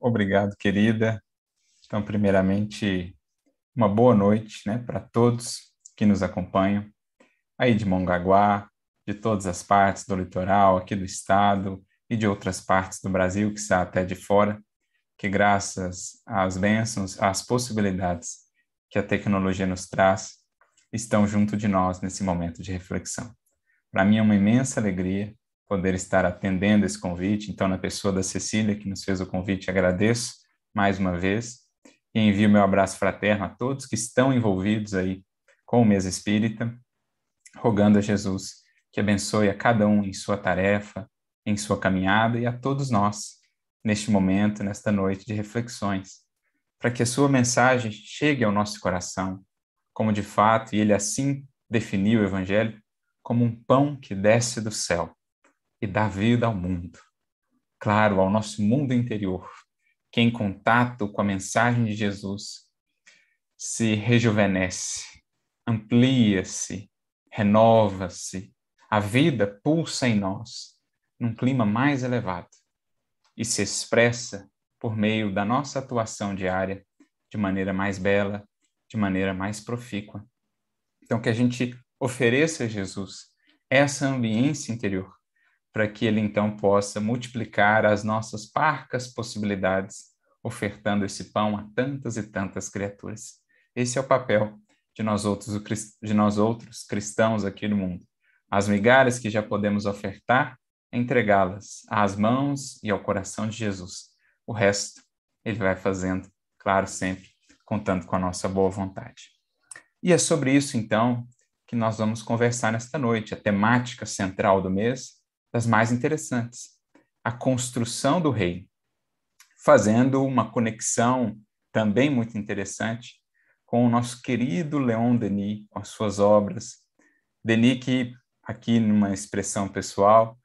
Obrigado, querida. Então, primeiramente, uma boa noite né, para todos que nos acompanham, aí de Mongaguá, de todas as partes do litoral, aqui do estado e de outras partes do Brasil, que está até de fora, que graças às bênçãos, às possibilidades que a tecnologia nos traz, estão junto de nós nesse momento de reflexão. Para mim é uma imensa alegria poder estar atendendo esse convite. Então, na pessoa da Cecília, que nos fez o convite, agradeço mais uma vez e envio meu abraço fraterno a todos que estão envolvidos aí com o Mesa Espírita, rogando a Jesus que abençoe a cada um em sua tarefa, em sua caminhada e a todos nós neste momento, nesta noite de reflexões, para que a sua mensagem chegue ao nosso coração, como de fato, e ele assim definiu o Evangelho, como um pão que desce do céu e dá vida ao mundo. Claro, ao nosso mundo interior, que em contato com a mensagem de Jesus se rejuvenesce, amplia-se, renova-se, a vida pulsa em nós num clima mais elevado e se expressa por meio da nossa atuação diária de maneira mais bela, de maneira mais profícua. Então, que a gente ofereça a Jesus essa ambiência interior, para que ele então possa multiplicar as nossas parcas possibilidades, ofertando esse pão a tantas e tantas criaturas. Esse é o papel de nós outros, de nós outros cristãos aqui no mundo. As migalhas que já podemos ofertar, entregá-las às mãos e ao coração de Jesus. O resto ele vai fazendo, claro, sempre contando com a nossa boa vontade. E é sobre isso então que nós vamos conversar nesta noite, a temática central do mês das mais interessantes, a construção do reino, fazendo uma conexão também muito interessante com o nosso querido Leon Denis, com as suas obras. Denis, que aqui numa expressão pessoal,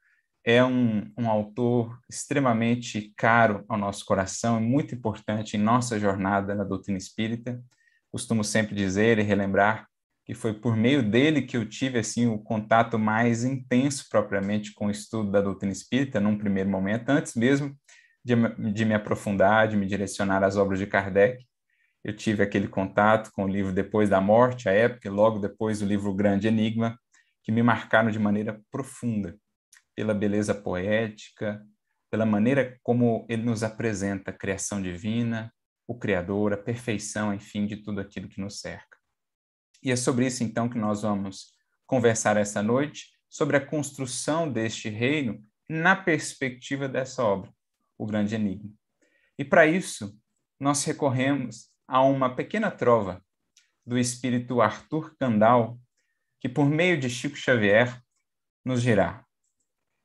é um, um autor extremamente caro ao nosso coração e muito importante em nossa jornada na doutrina espírita. Costumo sempre dizer e relembrar que foi por meio dele que eu tive assim o contato mais intenso propriamente com o estudo da doutrina espírita num primeiro momento, antes mesmo de, de me aprofundar, de me direcionar às obras de Kardec. Eu tive aquele contato com o livro Depois da Morte, a época, e logo depois o livro Grande Enigma, que me marcaram de maneira profunda pela beleza poética, pela maneira como ele nos apresenta a criação divina, o Criador, a perfeição, enfim, de tudo aquilo que nos cerca. E é sobre isso, então, que nós vamos conversar essa noite, sobre a construção deste reino na perspectiva dessa obra, O Grande Enigma. E para isso, nós recorremos a uma pequena trova do espírito Arthur Kandal, que por meio de Chico Xavier nos dirá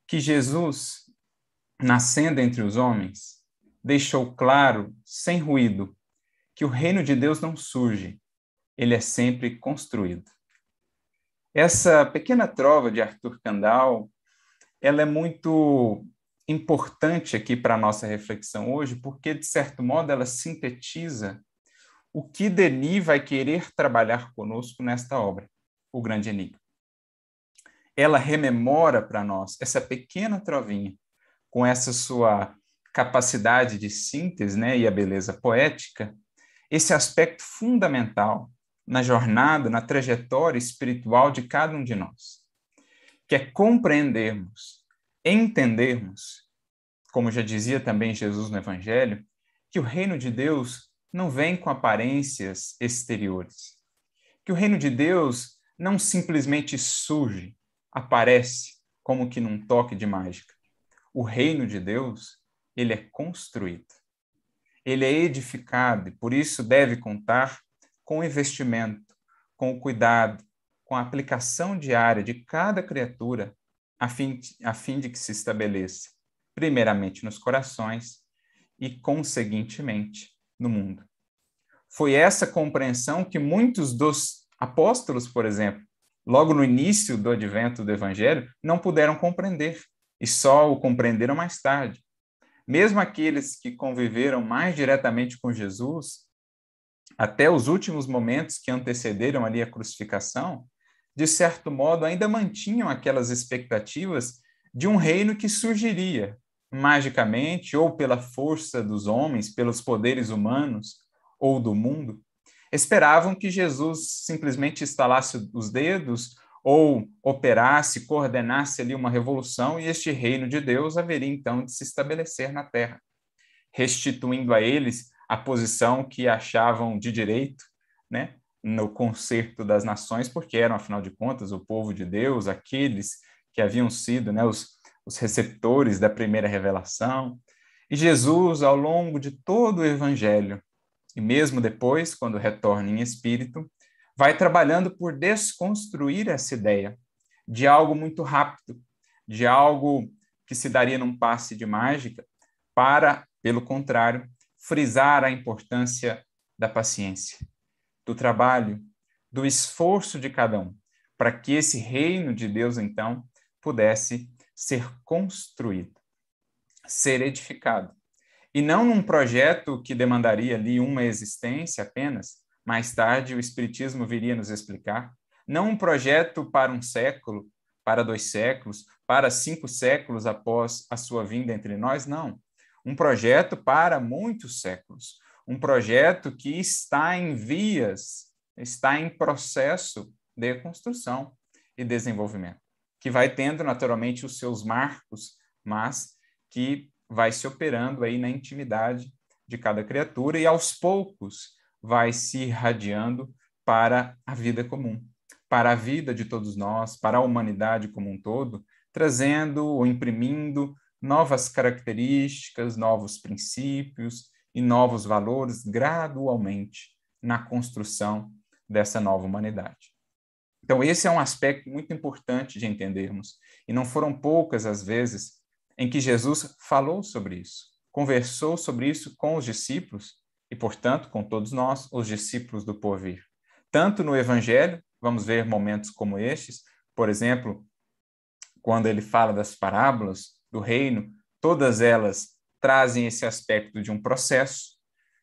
que Jesus, nascendo entre os homens, deixou claro, sem ruído, que o reino de Deus não surge, ele é sempre construído. Essa pequena trova de Arthur Kandal, ela é muito importante aqui para a nossa reflexão hoje, porque, de certo modo, ela sintetiza o que Denis vai querer trabalhar conosco nesta obra, O Grande Enigma. Ela rememora para nós essa pequena trovinha, com essa sua capacidade de síntese né, e a beleza poética, esse aspecto fundamental na jornada, na trajetória espiritual de cada um de nós, que é compreendermos, entendermos, como já dizia também Jesus no Evangelho, que o reino de Deus não vem com aparências exteriores, que o reino de Deus não simplesmente surge, aparece como que num toque de mágica. O reino de Deus, ele é construído. Ele é edificado e por isso deve contar com o investimento, com o cuidado, com a aplicação diária de cada criatura, a fim, de, a fim de que se estabeleça, primeiramente nos corações e, conseguintemente, no mundo. Foi essa compreensão que muitos dos apóstolos, por exemplo, logo no início do advento do Evangelho, não puderam compreender e só o compreenderam mais tarde. Mesmo aqueles que conviveram mais diretamente com Jesus até os últimos momentos que antecederam ali a crucificação, de certo modo ainda mantinham aquelas expectativas de um reino que surgiria, magicamente ou pela força dos homens, pelos poderes humanos ou do mundo. Esperavam que Jesus simplesmente estalasse os dedos ou operasse, coordenasse ali uma revolução e este reino de Deus haveria então de se estabelecer na terra, restituindo a eles a posição que achavam de direito, né, no concerto das nações, porque eram afinal de contas o povo de Deus, aqueles que haviam sido, né, os, os receptores da primeira revelação. E Jesus, ao longo de todo o evangelho, e mesmo depois, quando retorna em espírito, vai trabalhando por desconstruir essa ideia de algo muito rápido, de algo que se daria num passe de mágica, para, pelo contrário, frisar a importância da paciência, do trabalho, do esforço de cada um, para que esse reino de Deus, então, pudesse ser construído, ser edificado. E não num projeto que demandaria ali uma existência apenas, mais tarde, o Espiritismo viria nos explicar, não um projeto para um século, para dois séculos, para cinco séculos após a sua vinda entre nós, não. Um projeto para muitos séculos. Um projeto que está em vias, está em processo de construção e desenvolvimento, que vai tendo naturalmente os seus marcos, mas que vai se operando aí na intimidade de cada criatura e aos poucos vai se irradiando para a vida comum, para a vida de todos nós, para a humanidade como um todo, trazendo ou imprimindo novas características, novos princípios e novos valores gradualmente na construção dessa nova humanidade. Então, esse é um aspecto muito importante de entendermos, e não foram poucas as vezes em que Jesus falou sobre isso, conversou sobre isso com os discípulos e, portanto, com todos nós, os discípulos do porvir. Tanto no Evangelho, vamos ver momentos como estes, por exemplo, quando ele fala das parábolas do reino, todas elas trazem esse aspecto de um processo.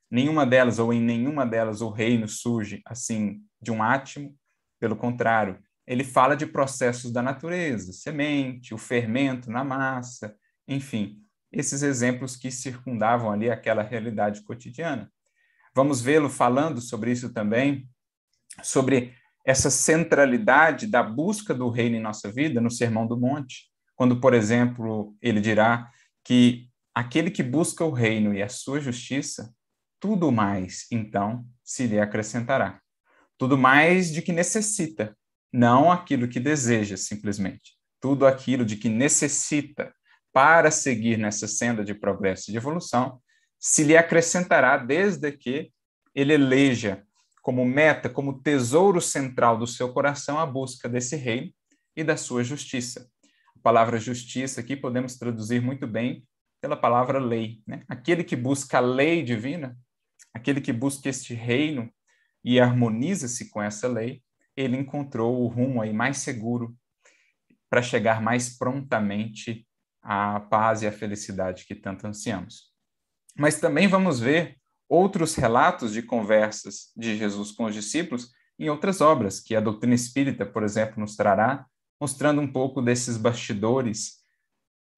Nenhuma delas, ou em nenhuma delas, o reino surge assim de um átimo. Pelo contrário, ele fala de processos da natureza, semente, o fermento na massa, enfim, esses exemplos que circundavam ali aquela realidade cotidiana. Vamos vê-lo falando sobre isso também, sobre essa centralidade da busca do reino em nossa vida no Sermão do Monte, quando, por exemplo, ele dirá que aquele que busca o reino e a sua justiça, tudo mais, então, se lhe acrescentará. Tudo mais de que necessita, não aquilo que deseja, simplesmente. Tudo aquilo de que necessita para seguir nessa senda de progresso e de evolução, se lhe acrescentará desde que ele eleja como meta, como tesouro central do seu coração a busca desse reino e da sua justiça. Palavra justiça aqui podemos traduzir muito bem pela palavra lei. Né? Aquele que busca a lei divina, aquele que busca este reino e harmoniza-se com essa lei, ele encontrou o rumo aí mais seguro para chegar mais prontamente à paz e à felicidade que tanto ansiamos. Mas também vamos ver outros relatos de conversas de Jesus com os discípulos em outras obras, que a doutrina espírita, por exemplo, nos trará, mostrando um pouco desses bastidores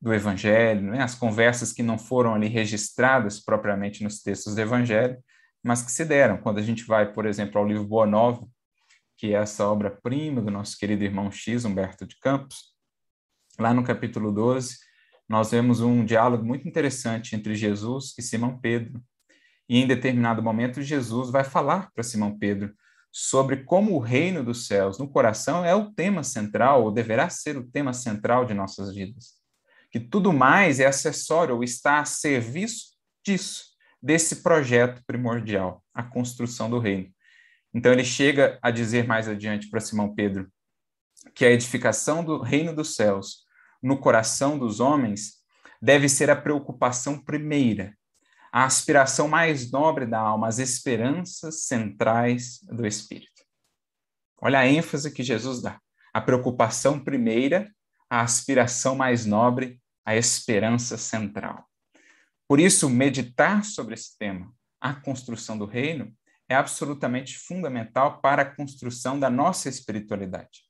do Evangelho, né? as conversas que não foram ali registradas propriamente nos textos do Evangelho, mas que se deram. Quando a gente vai, por exemplo, ao livro Boa Nova, que é essa obra-prima do nosso querido irmão X, Humberto de Campos, lá no capítulo 12, nós vemos um diálogo muito interessante entre Jesus e Simão Pedro. E em determinado momento, Jesus vai falar para Simão Pedro sobre como o reino dos céus no coração é o tema central, ou deverá ser o tema central de nossas vidas. Que tudo mais é acessório ou está a serviço disso, desse projeto primordial, a construção do reino. Então ele chega a dizer mais adiante para Simão Pedro que a edificação do reino dos céus no coração dos homens deve ser a preocupação primeira, a aspiração mais nobre da alma, as esperanças centrais do espírito. Olha a ênfase que Jesus dá. A preocupação primeira, a aspiração mais nobre, a esperança central. Por isso, meditar sobre esse tema, a construção do reino, é absolutamente fundamental para a construção da nossa espiritualidade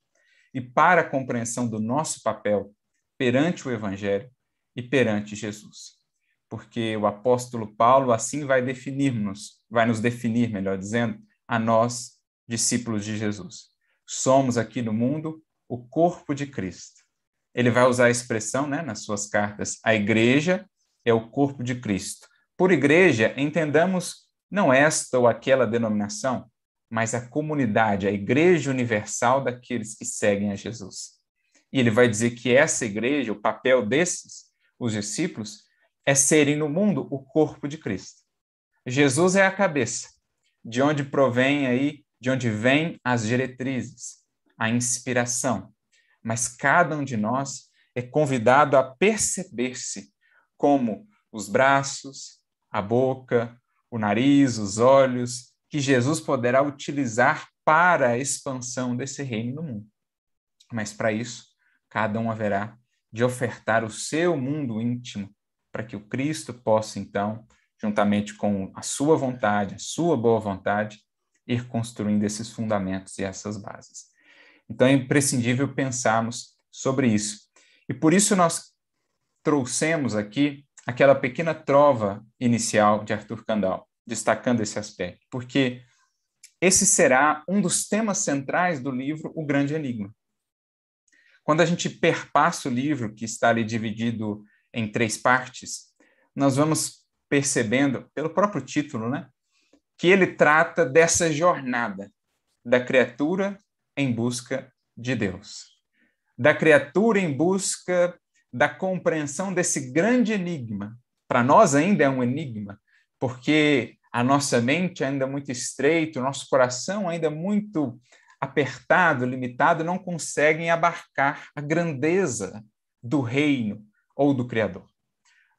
e para a compreensão do nosso papel perante o Evangelho e perante Jesus. Porque o apóstolo Paulo assim vai definir-nos, vai nos definir, melhor dizendo, a nós, discípulos de Jesus. Somos aqui no mundo o corpo de Cristo. Ele vai usar a expressão, né, nas suas cartas, a igreja é o corpo de Cristo. Por igreja, entendamos não esta ou aquela denominação, mas a comunidade, a igreja universal daqueles que seguem a Jesus. E ele vai dizer que essa igreja, o papel desses, os discípulos, é serem no mundo o corpo de Cristo. Jesus é a cabeça, de onde provém aí, de onde vêm as diretrizes, a inspiração. Mas cada um de nós é convidado a perceber-se como os braços, a boca, o nariz, os olhos, que Jesus poderá utilizar para a expansão desse reino no mundo. Mas para isso, cada um haverá de ofertar o seu mundo íntimo para que o Cristo possa, então, juntamente com a sua vontade, a sua boa vontade, ir construindo esses fundamentos e essas bases. Então é imprescindível pensarmos sobre isso. E por isso nós trouxemos aqui aquela pequena trova inicial de Arthur Kandal, destacando esse aspecto, porque esse será um dos temas centrais do livro O Grande Enigma. Quando a gente perpassa o livro, que está ali dividido em três partes, nós vamos percebendo, pelo próprio título, né, que ele trata dessa jornada da criatura em busca de Deus. Da criatura em busca da compreensão desse grande enigma. Para nós ainda é um enigma, porque a nossa mente ainda é muito estreita, o nosso coração ainda é muito apertado, limitado, não conseguem abarcar a grandeza do reino ou do Criador.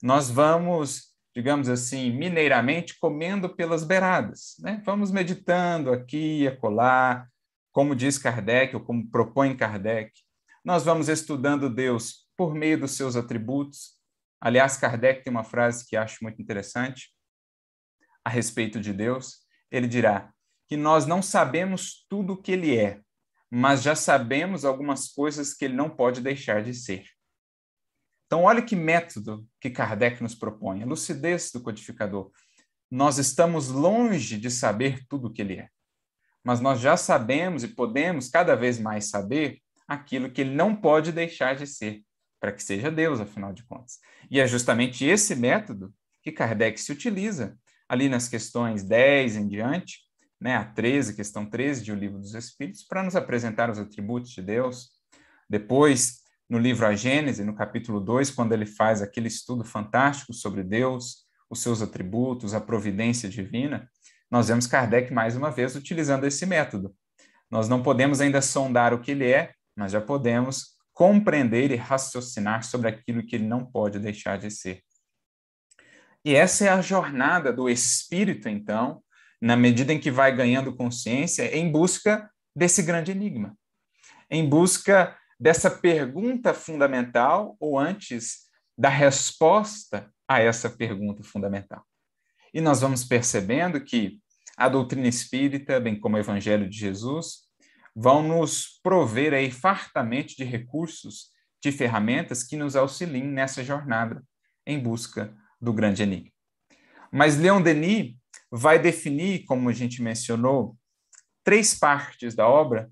Nós vamos, digamos assim, mineiramente, comendo pelas beiradas. Né? Vamos meditando aqui e acolá, como diz Kardec, ou como propõe Kardec. Nós vamos estudando Deus por meio dos seus atributos. Aliás, Kardec tem uma frase que acho muito interessante a respeito de Deus. Ele dirá que nós não sabemos tudo o que ele é, mas já sabemos algumas coisas que ele não pode deixar de ser. Então, olha que método que Kardec nos propõe, a lucidez do codificador. Nós estamos longe de saber tudo o que ele é, mas nós já sabemos e podemos cada vez mais saber aquilo que ele não pode deixar de ser, para que seja Deus, afinal de contas. E é justamente esse método que Kardec se utiliza ali nas questões 10 em diante, né, a 13, questão 13 de O Livro dos Espíritos, para nos apresentar os atributos de Deus. Depois, no livro A Gênese, no capítulo 2, quando ele faz aquele estudo fantástico sobre Deus, os seus atributos, a providência divina, nós vemos Kardec mais uma vez utilizando esse método. Nós não podemos ainda sondar o que ele é, mas já podemos compreender e raciocinar sobre aquilo que ele não pode deixar de ser. E essa é a jornada do espírito, então, na medida em que vai ganhando consciência, em busca desse grande enigma, em busca dessa pergunta fundamental, ou antes, da resposta a essa pergunta fundamental. E nós vamos percebendo que a doutrina espírita, bem como o Evangelho de Jesus, vão nos prover aí fartamente de recursos, de ferramentas que nos auxiliem nessa jornada em busca do grande enigma. Mas Leon Denis vai definir, como a gente mencionou, três partes da obra,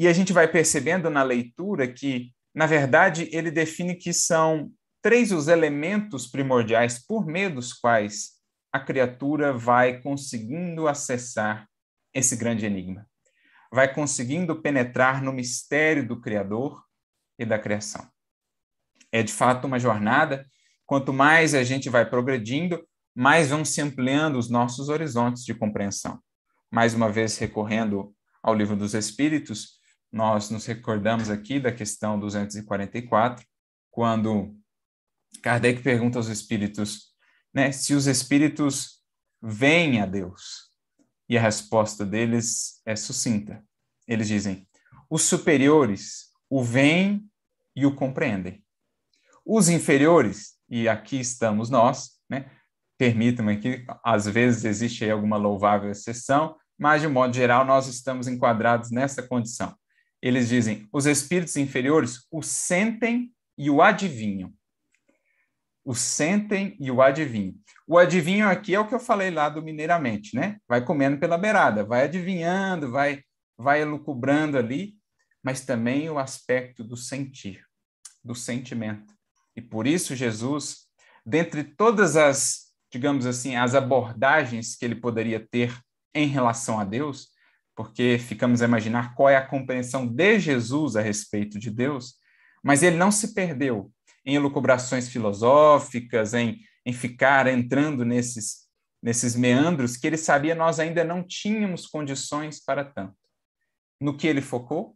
e a gente vai percebendo na leitura que, na verdade, ele define que são três os elementos primordiais por meio dos quais a criatura vai conseguindo acessar esse grande enigma, vai conseguindo penetrar no mistério do Criador e da criação. É de fato uma jornada. Quanto mais a gente vai progredindo, mais vão se ampliando os nossos horizontes de compreensão. Mais uma vez, recorrendo ao Livro dos Espíritos, nós nos recordamos aqui da questão 244, quando Kardec pergunta aos espíritos né, se os espíritos veem a Deus. E a resposta deles é sucinta. Eles dizem: os superiores o veem e o compreendem. Os inferiores, e aqui estamos nós, né, permitam-me que às vezes existe aí alguma louvável exceção, mas de modo geral nós estamos enquadrados nessa condição. Eles dizem: os espíritos inferiores o sentem e o adivinham. o sentem e o adivinho. O adivinho aqui é o que eu falei lá do mineiramente, né? Vai comendo pela beirada, vai adivinhando, vai vai elucubrando ali, mas também o aspecto do sentir, do sentimento. E por isso Jesus, dentre todas as, digamos assim, as abordagens que ele poderia ter em relação a Deus, porque ficamos a imaginar qual é a compreensão de Jesus a respeito de Deus, mas ele não se perdeu em elucubrações filosóficas, em, em ficar entrando nesses, nesses meandros que ele sabia nós ainda não tínhamos condições para tanto. No que ele focou?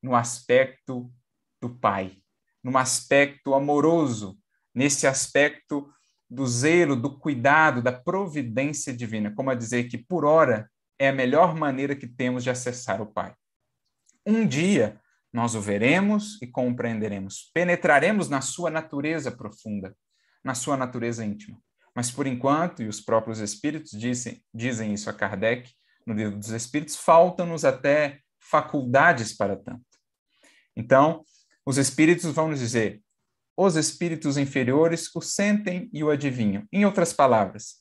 No aspecto do Pai, num aspecto amoroso, nesse aspecto do zelo, do cuidado, da providência divina, como a dizer que, por hora, é a melhor maneira que temos de acessar o Pai. Um dia, nós o veremos e compreenderemos. Penetraremos na sua natureza profunda, na sua natureza íntima. Mas por enquanto, e os próprios Espíritos dizem, dizem isso a Kardec, no livro dos Espíritos, faltam-nos até faculdades para tanto. Então, os Espíritos vão nos dizer: os espíritos inferiores o sentem e o adivinham. Em outras palavras,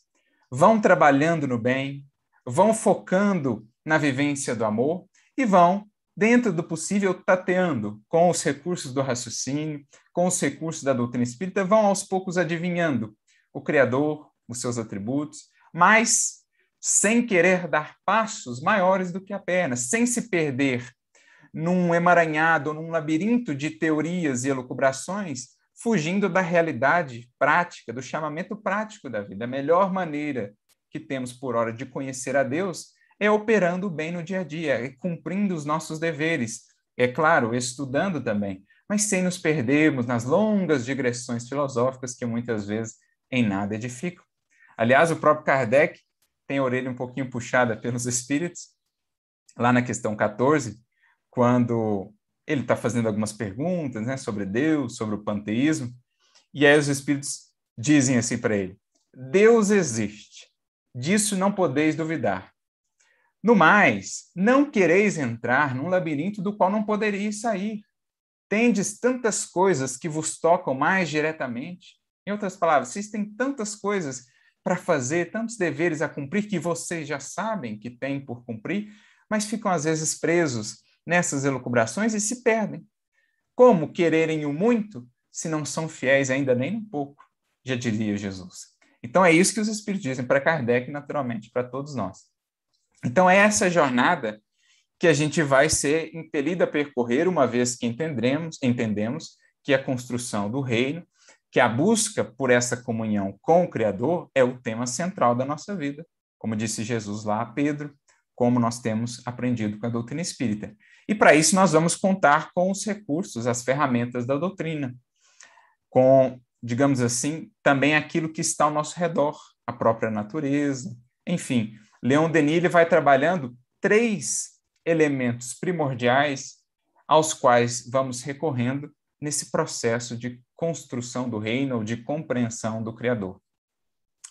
vão trabalhando no bem, vão focando na vivência do amor e vão dentro do possível, tateando com os recursos do raciocínio, com os recursos da doutrina espírita, vão aos poucos adivinhando o Criador, os seus atributos, mas sem querer dar passos maiores do que a perna, sem se perder num emaranhado, num labirinto de teorias e elucubrações, fugindo da realidade prática, do chamamento prático da vida. A melhor maneira que temos por hora de conhecer a Deus é operando bem no dia a dia, é cumprindo os nossos deveres. É claro, estudando também, mas sem nos perdermos nas longas digressões filosóficas que muitas vezes em nada edificam. Aliás, o próprio Kardec tem a orelha um pouquinho puxada pelos espíritos, lá na questão 14, quando ele está fazendo algumas perguntas né, sobre Deus, sobre o panteísmo, e aí os espíritos dizem assim para ele: Deus existe, disso não podeis duvidar. No mais, não quereis entrar num labirinto do qual não poderíeis sair. Tendes tantas coisas que vos tocam mais diretamente. Em outras palavras, vocês têm tantas coisas para fazer, tantos deveres a cumprir que vocês já sabem que têm por cumprir, mas ficam às vezes presos nessas elucubrações e se perdem. Como quererem o muito se não são fiéis ainda nem um pouco, já diria Jesus. Então é isso que os Espíritos dizem para Kardec, naturalmente, para todos nós. Então, é essa jornada que a gente vai ser impelido a percorrer, uma vez que entendemos, entendemos que a construção do reino, que a busca por essa comunhão com o Criador é o tema central da nossa vida, como disse Jesus lá a Pedro, como nós temos aprendido com a doutrina espírita. E para isso nós vamos contar com os recursos, as ferramentas da doutrina, com, digamos assim, também aquilo que está ao nosso redor, a própria natureza, enfim, Leon Denis ele vai trabalhando três elementos primordiais aos quais vamos recorrendo nesse processo de construção do reino ou de compreensão do Criador.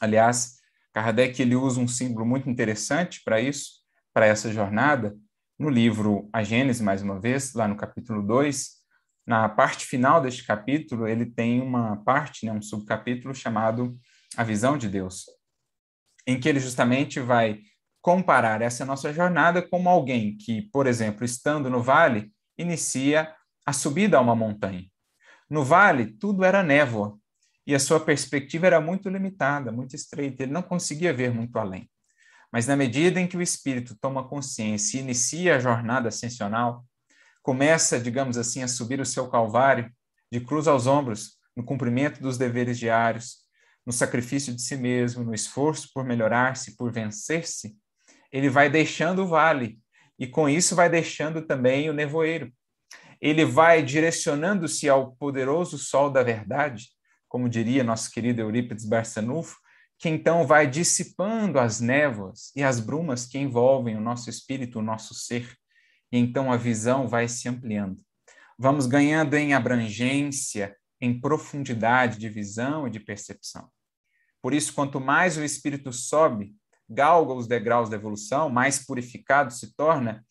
Aliás, Kardec ele usa um símbolo muito interessante para isso, para essa jornada, no livro A Gênese, mais uma vez, lá no capítulo 2, na parte final deste capítulo, ele tem uma parte, né, um subcapítulo chamado A Visão de Deus em que ele justamente vai comparar essa nossa jornada como alguém que, por exemplo, estando no vale, inicia a subida a uma montanha. No vale, tudo era névoa e a sua perspectiva era muito limitada, muito estreita, ele não conseguia ver muito além. Mas na medida em que o espírito toma consciência e inicia a jornada ascensional, começa, digamos assim, a subir o seu calvário de cruz aos ombros, no cumprimento dos deveres diários, no sacrifício de si mesmo, no esforço por melhorar-se, por vencer-se, ele vai deixando o vale e com isso vai deixando também o nevoeiro. Ele vai direcionando-se ao poderoso sol da verdade, como diria nosso querido Eurípides Barçanufo, que então vai dissipando as névoas e as brumas que envolvem o nosso espírito, o nosso ser, e então a visão vai se ampliando. Vamos ganhando em abrangência, em profundidade de visão e de percepção. Por isso, quanto mais o espírito sobe, galga os degraus da evolução, mais purificado se torna,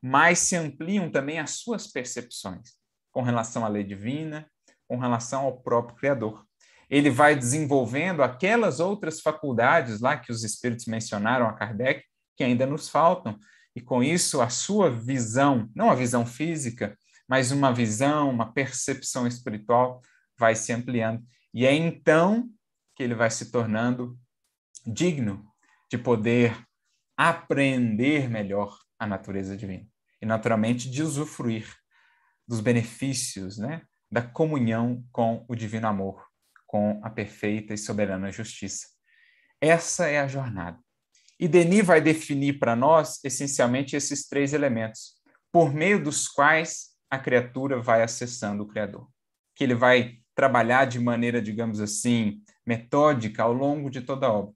mais se ampliam também as suas percepções com relação à lei divina, com relação ao próprio Criador. ele vai desenvolvendo aquelas outras faculdades lá que os espíritos mencionaram a Kardec, que ainda nos faltam, e com isso a sua visão, não a visão física, mas uma visão, uma percepção espiritual vai se ampliando. E é então que ele vai se tornando digno de poder aprender melhor a natureza divina e naturalmente de usufruir dos benefícios, né, da comunhão com o divino amor, com a perfeita e soberana justiça. Essa é a jornada. E Denis vai definir para nós essencialmente esses três elementos, por meio dos quais a criatura vai acessando o Criador. Que ele vai trabalhar de maneira, digamos assim, metódica ao longo de toda a obra.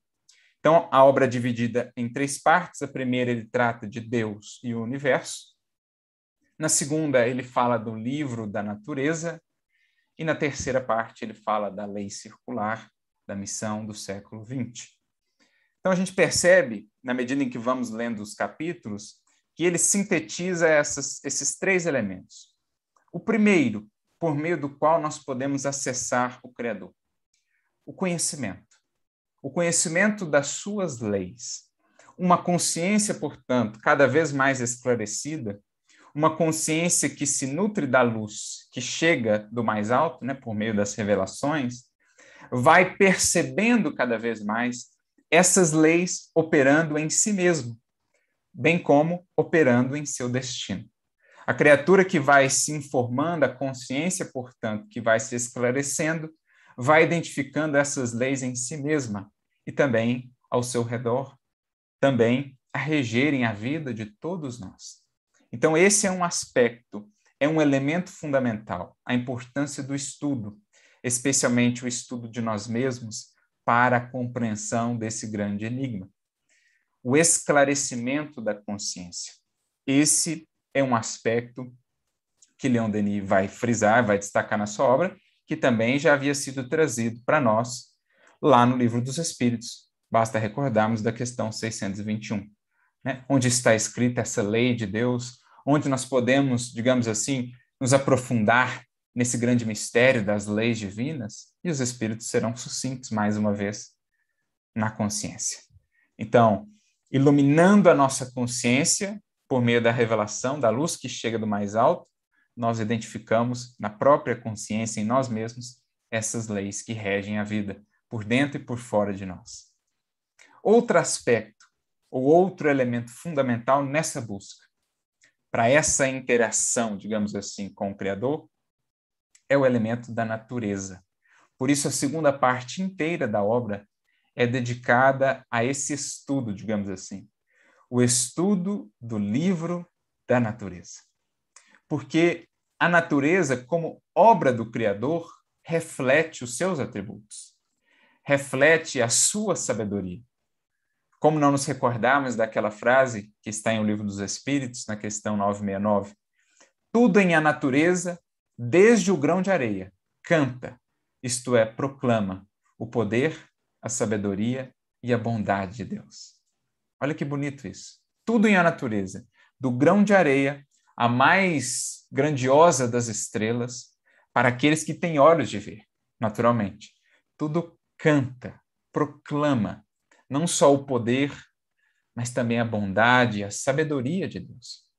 Então, a obra é dividida em três partes. A primeira, ele trata de Deus e o universo. Na segunda, ele fala do livro da natureza. E na terceira parte, ele fala da lei circular, da missão do século XX. Então, a gente percebe, na medida em que vamos lendo os capítulos, que ele sintetiza essas, esses três elementos. O primeiro, por meio do qual nós podemos acessar o Criador, o conhecimento. O conhecimento das suas leis, uma consciência, portanto, cada vez mais esclarecida, uma consciência que se nutre da luz que chega do mais alto, né, por meio das revelações, vai percebendo cada vez mais essas leis operando em si mesmo, bem como operando em seu destino. A criatura que vai se informando, a consciência, portanto, que vai se esclarecendo, vai identificando essas leis em si mesma e também ao seu redor, também a regerem a vida de todos nós. Então, esse é um aspecto, é um elemento fundamental, a importância do estudo, especialmente o estudo de nós mesmos, para a compreensão desse grande enigma. O esclarecimento da consciência. Esse é um aspecto que Leon Denis vai frisar, vai destacar na sua obra, que também já havia sido trazido para nós lá no Livro dos Espíritos. Basta recordarmos da questão 621, né? onde está escrita essa lei de Deus, onde nós podemos, digamos assim, nos aprofundar nesse grande mistério das leis divinas, e os Espíritos serão sucintos mais uma vez na consciência. Então, iluminando a nossa consciência por meio da revelação, da luz que chega do mais alto, nós identificamos na própria consciência, em nós mesmos, essas leis que regem a vida, por dentro e por fora de nós. Outro aspecto, ou outro elemento fundamental nessa busca, para essa interação, digamos assim, com o Criador, é o elemento da natureza. Por isso, a segunda parte inteira da obra é dedicada a esse estudo, digamos assim, o estudo do livro da natureza. Porque a natureza, como obra do Criador, reflete os seus atributos, reflete a sua sabedoria. Como não nos recordarmos daquela frase que está em O Livro dos Espíritos, na questão 969? Tudo em a natureza, desde o grão de areia, canta, isto é, proclama o poder, a sabedoria e a bondade de Deus. Olha que bonito isso. Tudo em a natureza, do grão de areia, a mais grandiosa das estrelas, para aqueles que têm olhos de ver, naturalmente. Tudo canta, proclama não só o poder, mas também a bondade e a sabedoria de Deus.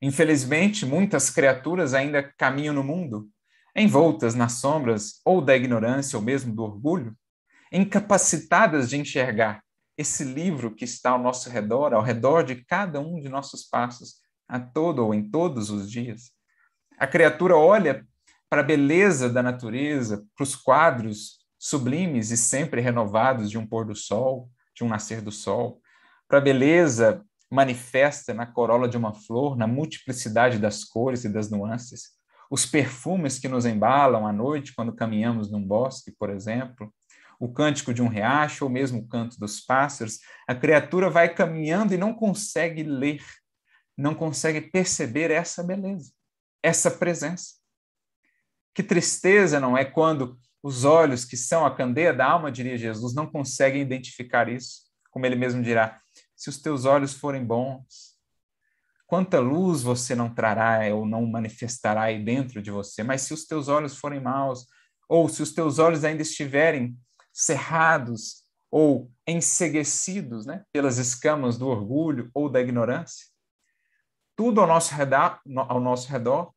Infelizmente, muitas criaturas ainda caminham no mundo, envoltas nas sombras ou da ignorância ou mesmo do orgulho, incapacitadas de enxergar esse livro que está ao nosso redor, ao redor de cada um de nossos passos, a todo ou em todos os dias. A criatura olha para a beleza da natureza, para os quadros sublimes e sempre renovados de um pôr do sol, de um nascer do sol, para a beleza manifesta na corola de uma flor, na multiplicidade das cores e das nuances, os perfumes que nos embalam à noite quando caminhamos num bosque, por exemplo, o cântico de um riacho ou mesmo o canto dos pássaros, a criatura vai caminhando e não consegue ler, não consegue perceber essa beleza, essa presença. Que tristeza não é quando os olhos, que são a candeia da alma, diria Jesus, não conseguem identificar isso. Como ele mesmo dirá: se os teus olhos forem bons, quanta luz você não trará ou não manifestará aí dentro de você. Mas se os teus olhos forem maus, ou se os teus olhos ainda estiverem cerrados ou enseguecidos né, pelas escamas do orgulho ou da ignorância, tudo ao nosso redor, ao nosso redor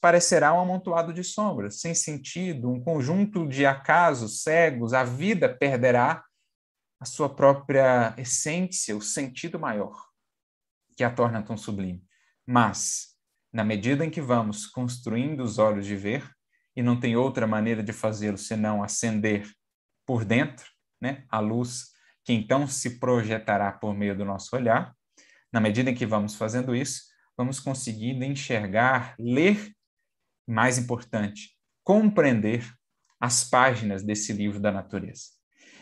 parecerá um amontoado de sombras, sem sentido, um conjunto de acasos cegos, a vida perderá a sua própria essência, o sentido maior que a torna tão sublime. Mas, na medida em que vamos construindo os olhos de ver, e não tem outra maneira de fazê-lo senão acender por dentro, né, a luz que então se projetará por meio do nosso olhar, na medida em que vamos fazendo isso, vamos conseguindo enxergar, ler, mais importante, compreender as páginas desse livro da natureza.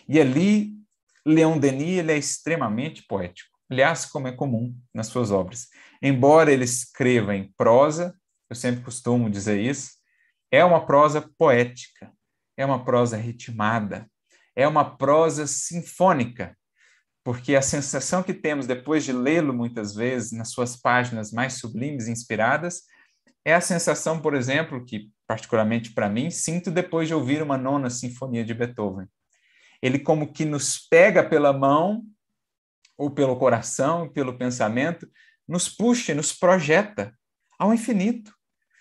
E ali, Leon Denis ele é extremamente poético, aliás, como é comum nas suas obras. Embora ele escreva em prosa, eu sempre costumo dizer isso, é uma prosa poética, é uma prosa ritmada, é uma prosa sinfônica, porque a sensação que temos depois de lê-lo muitas vezes nas suas páginas mais sublimes e inspiradas é a sensação, por exemplo, que particularmente para mim sinto depois de ouvir uma nona sinfonia de Beethoven. Ele como que nos pega pela mão ou pelo coração, pelo pensamento, nos puxa, nos projeta ao infinito.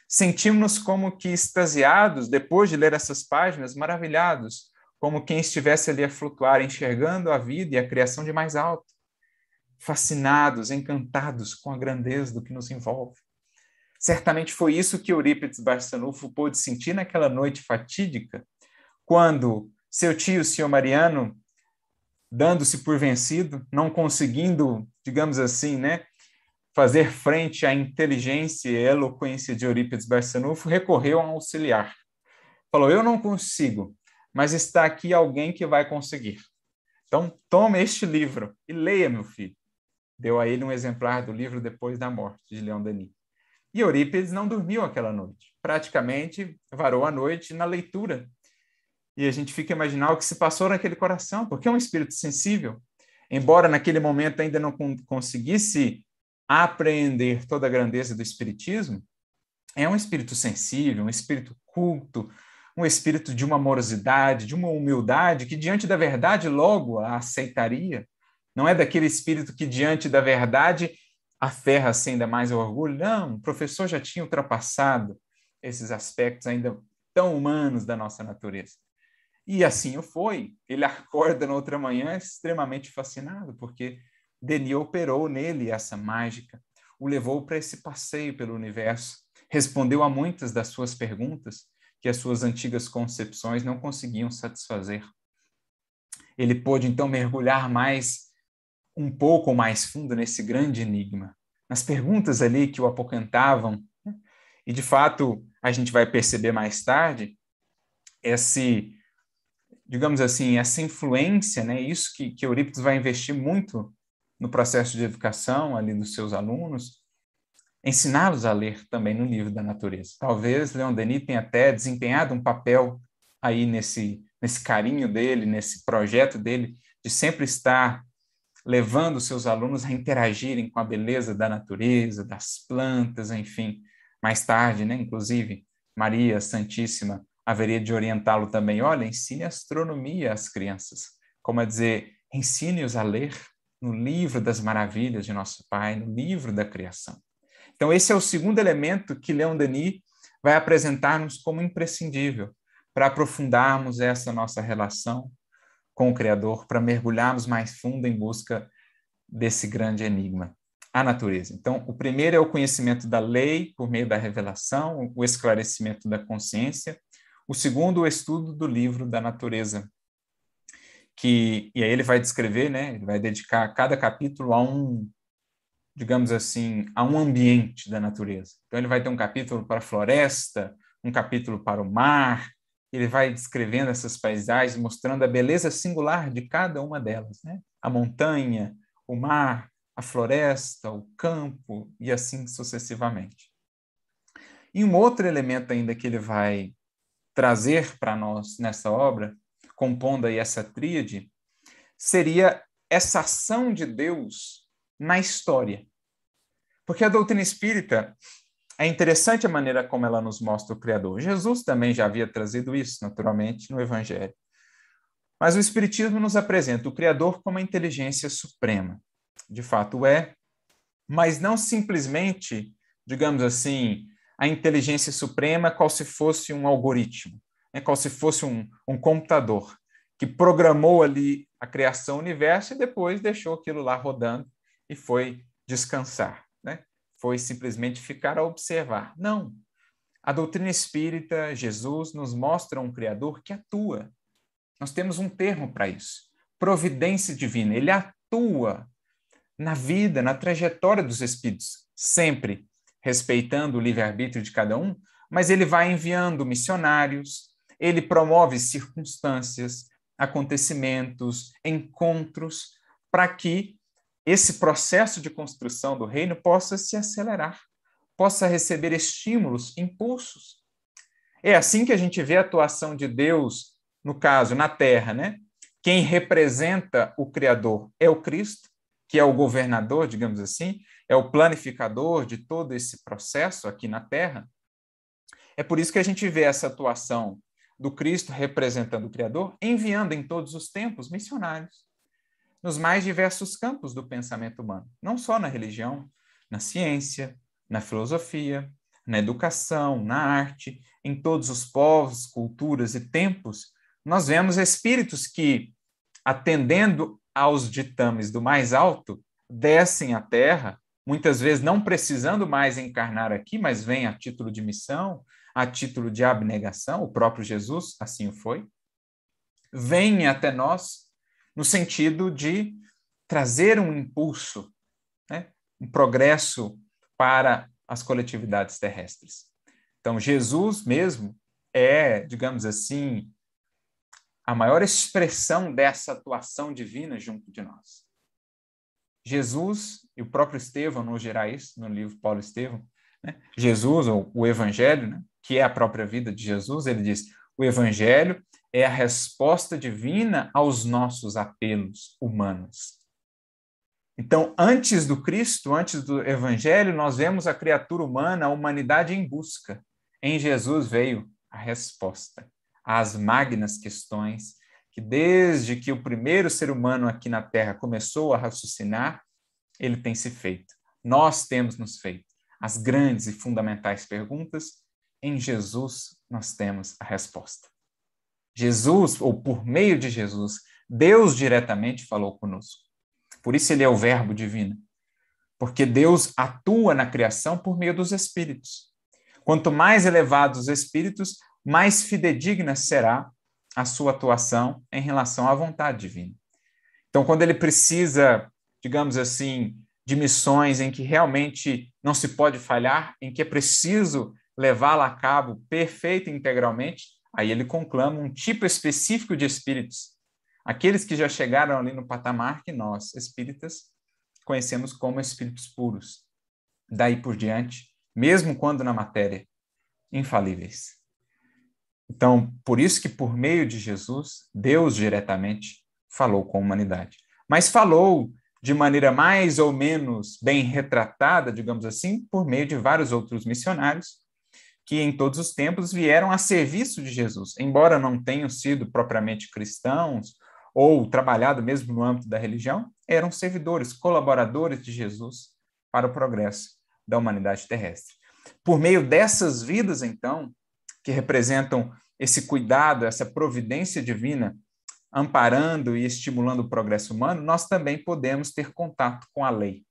Sentimos-nos como que extasiados depois de ler essas páginas, maravilhados, como quem estivesse ali a flutuar, enxergando a vida e a criação de mais alto, fascinados, encantados com a grandeza do que nos envolve. Certamente foi isso que Eurípides Barçanufo pôde sentir naquela noite fatídica, quando seu tio, o senhor Mariano, dando-se por vencido, não conseguindo, digamos assim, né, fazer frente à inteligência e eloquência de Eurípides Barçanufo, recorreu a um auxiliar. Falou: Eu não consigo, mas está aqui alguém que vai conseguir. Então, tome este livro e leia, meu filho. Deu a ele um exemplar do livro Depois da Morte, de Leon Denis. E Eurípides não dormiu aquela noite. Praticamente varou a noite na leitura. E a gente fica a imaginar o que se passou naquele coração, porque é um espírito sensível. Embora naquele momento ainda não conseguisse apreender toda a grandeza do espiritismo, é um espírito sensível, um espírito culto, um espírito de uma amorosidade, de uma humildade, que diante da verdade logo a aceitaria. Não é daquele espírito que diante da verdade aferra-se ainda mais ao orgulho. Não, o professor já tinha ultrapassado esses aspectos ainda tão humanos da nossa natureza. E assim o foi. Ele acorda na outra manhã extremamente fascinado, porque Denis operou nele essa mágica, o levou para esse passeio pelo universo, respondeu a muitas das suas perguntas que as suas antigas concepções não conseguiam satisfazer. Ele pôde então mergulhar mais um pouco mais fundo nesse grande enigma, nas perguntas ali que o apocantavam. Né? E de fato, a gente vai perceber mais tarde esse, digamos assim, essa influência, né? Isso que, que Eurípides vai investir muito no processo de educação ali dos seus alunos, ensiná-los a ler também no livro da natureza. Talvez Leon Denis tenha até desempenhado um papel aí nesse, nesse carinho dele, nesse projeto dele, de sempre estar levando seus alunos a interagirem com a beleza da natureza, das plantas, enfim. Mais tarde, né, inclusive, Maria Santíssima haveria de orientá-lo também. Olha, ensine astronomia às crianças. Como a dizer, ensine-os a ler no livro das maravilhas de nosso Pai, no livro da criação. Então, esse é o segundo elemento que Leon Denis vai apresentar-nos como imprescindível para aprofundarmos essa nossa relação com o Criador, para mergulharmos mais fundo em busca desse grande enigma, a natureza. Então, o primeiro é o conhecimento da lei por meio da revelação, o esclarecimento da consciência. O segundo, o estudo do livro da natureza, que e aí ele vai descrever, né? Ele vai dedicar cada capítulo a um digamos assim, a um ambiente da natureza. Então, ele vai ter um capítulo para a floresta, um capítulo para o mar, ele vai descrevendo essas paisagens, mostrando a beleza singular de cada uma delas, né? A montanha, o mar, a floresta, o campo e assim sucessivamente. E um outro elemento ainda que ele vai trazer para nós nessa obra, compondo aí essa tríade, seria essa ação de Deus na história. Porque a doutrina espírita, É interessante a maneira como ela nos mostra o Criador. Jesus também já havia trazido isso, naturalmente, no Evangelho. Mas o Espiritismo nos apresenta o Criador como a inteligência suprema. De fato é, mas não simplesmente, digamos assim, a inteligência suprema qual se fosse um algoritmo, né? qual se fosse um, um computador que programou ali a criação do universo e depois deixou aquilo lá rodando e foi descansar. Né? Foi simplesmente ficar a observar. Não. A doutrina espírita, Jesus, nos mostra um Criador que atua, nós temos um termo para isso: providência divina. Ele atua na vida, na trajetória dos espíritos, sempre respeitando o livre-arbítrio de cada um, mas ele vai enviando missionários, ele promove circunstâncias, acontecimentos, encontros, para que esse processo de construção do reino possa se acelerar, possa receber estímulos, impulsos. É assim que a gente vê a atuação de Deus no caso, na Terra, né? Quem representa o Criador é o Cristo, que é o governador, digamos assim, é o planificador de todo esse processo aqui na Terra. É por isso que a gente vê essa atuação do Cristo representando o Criador, enviando em todos os tempos missionários nos mais diversos campos do pensamento humano, não só na religião, na ciência, na filosofia, na educação, na arte, em todos os povos, culturas e tempos nós vemos espíritos que, atendendo aos ditames do mais alto, descem à terra, muitas vezes não precisando mais encarnar aqui, mas vêm a título de missão, a título de abnegação, o próprio Jesus assim foi, vêm até nós no sentido de trazer um impulso, né? um progresso para as coletividades terrestres. Então, Jesus mesmo é, digamos assim, a maior expressão dessa atuação divina junto de nós. Jesus e o próprio Estevão nos gerá isso no livro Paulo Estevão. Né? Jesus, ou o Evangelho, né? que é a própria vida de Jesus, ele diz: o Evangelho é a resposta divina aos nossos apelos humanos. Então, antes do Cristo, antes do Evangelho, nós vemos a criatura humana, a humanidade em busca. Em Jesus veio a resposta às magnas questões que, desde que o primeiro ser humano aqui na Terra começou a raciocinar, ele tem se feito. Nós temos nos feito as grandes e fundamentais perguntas. Em Jesus, nós temos a resposta. Jesus, ou por meio de Jesus, Deus diretamente falou conosco. Por isso ele é o Verbo divino. Porque Deus atua na criação por meio dos espíritos. Quanto mais elevados os espíritos, mais fidedigna será a sua atuação em relação à vontade divina. Então, quando ele precisa, digamos assim, de missões em que realmente não se pode falhar, em que é preciso levá-la a cabo perfeita e integralmente, aí ele conclama um tipo específico de espíritos, aqueles que já chegaram ali no patamar que nós, espíritas, conhecemos como espíritos puros. Daí por diante, mesmo quando na matéria, infalíveis. Então, por isso que por meio de Jesus, Deus diretamente falou com a humanidade. Mas falou de maneira mais ou menos bem retratada, digamos assim, por meio de vários outros missionários que em todos os tempos vieram a serviço de Jesus, embora não tenham sido propriamente cristãos ou trabalhado mesmo no âmbito da religião, eram servidores, colaboradores de Jesus para o progresso da humanidade terrestre. Por meio dessas vidas, então, que representam esse cuidado, essa providência divina amparando e estimulando o progresso humano, nós também podemos ter contato com a lei.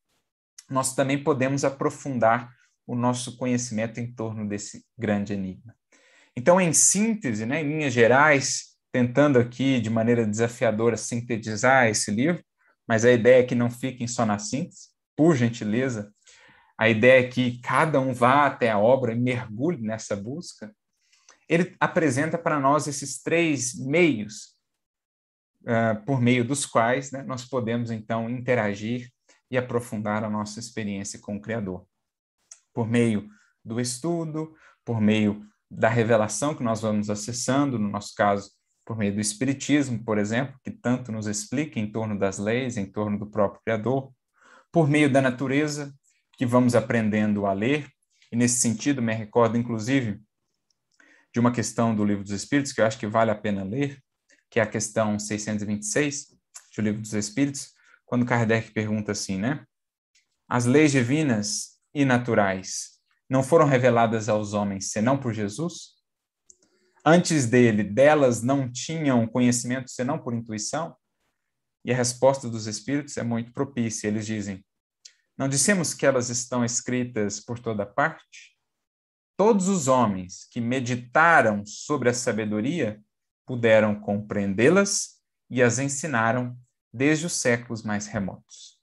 Nós também podemos aprofundar o nosso conhecimento em torno desse grande enigma. Então, em síntese, né, em linhas gerais, tentando aqui de maneira desafiadora sintetizar esse livro, mas a ideia é que não fiquem só na síntese, por gentileza, a ideia é que cada um vá até a obra e mergulhe nessa busca, ele apresenta para nós esses três meios uh, por meio dos quais né, nós podemos, então, interagir e aprofundar a nossa experiência com o Criador. Por meio do estudo, por meio da revelação que nós vamos acessando, no nosso caso, por meio do Espiritismo, por exemplo, que tanto nos explica em torno das leis, em torno do próprio Criador, por meio da natureza, que vamos aprendendo a ler E nesse sentido, me recordo, inclusive, de uma questão do Livro dos Espíritos, que eu acho que vale a pena ler, que é a questão 626 do Livro dos Espíritos, quando Kardec pergunta assim, né? As leis divinas e naturais não foram reveladas aos homens senão por Jesus? Antes dele, delas não tinham conhecimento senão por intuição? E a resposta dos Espíritos é muito propícia. Eles dizem: Não dissemos que elas estão escritas por toda parte? Todos os homens que meditaram sobre a sabedoria puderam compreendê-las e as ensinaram desde os séculos mais remotos.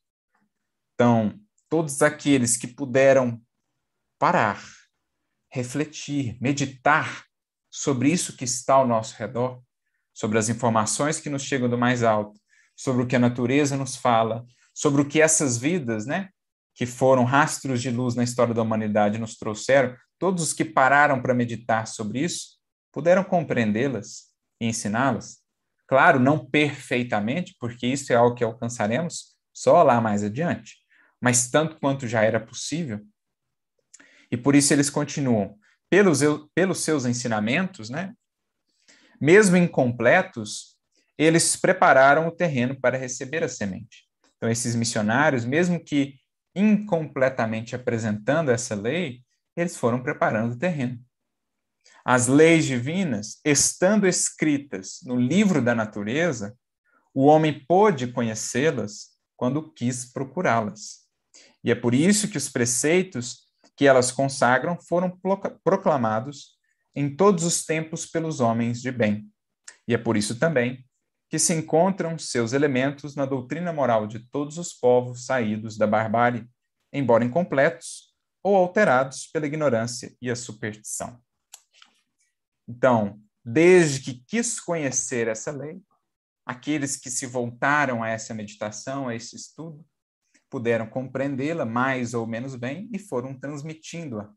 Então, todos aqueles que puderam parar, refletir, meditar sobre isso que está ao nosso redor, sobre as informações que nos chegam do mais alto, sobre o que a natureza nos fala, sobre o que essas vidas, né, que foram rastros de luz na história da humanidade nos trouxeram, todos os que pararam para meditar sobre isso, puderam compreendê-las e ensiná-las. Claro, não perfeitamente, porque isso é algo que alcançaremos só lá mais adiante, mas tanto quanto já era possível. E por isso eles continuam. Pelos, pelos seus ensinamentos, né, mesmo incompletos, eles prepararam o terreno para receber a semente. Então, esses missionários, mesmo que incompletamente apresentando essa lei, eles foram preparando o terreno. As leis divinas, estando escritas no livro da natureza, o homem pôde conhecê-las quando quis procurá-las. E é por isso que os preceitos que elas consagram foram proclamados em todos os tempos pelos homens de bem. E é por isso também que se encontram seus elementos na doutrina moral de todos os povos saídos da barbárie, embora incompletos ou alterados pela ignorância e a superstição. Então, desde que quis conhecer essa lei, aqueles que se voltaram a essa meditação, a esse estudo, puderam compreendê-la mais ou menos bem e foram transmitindo-a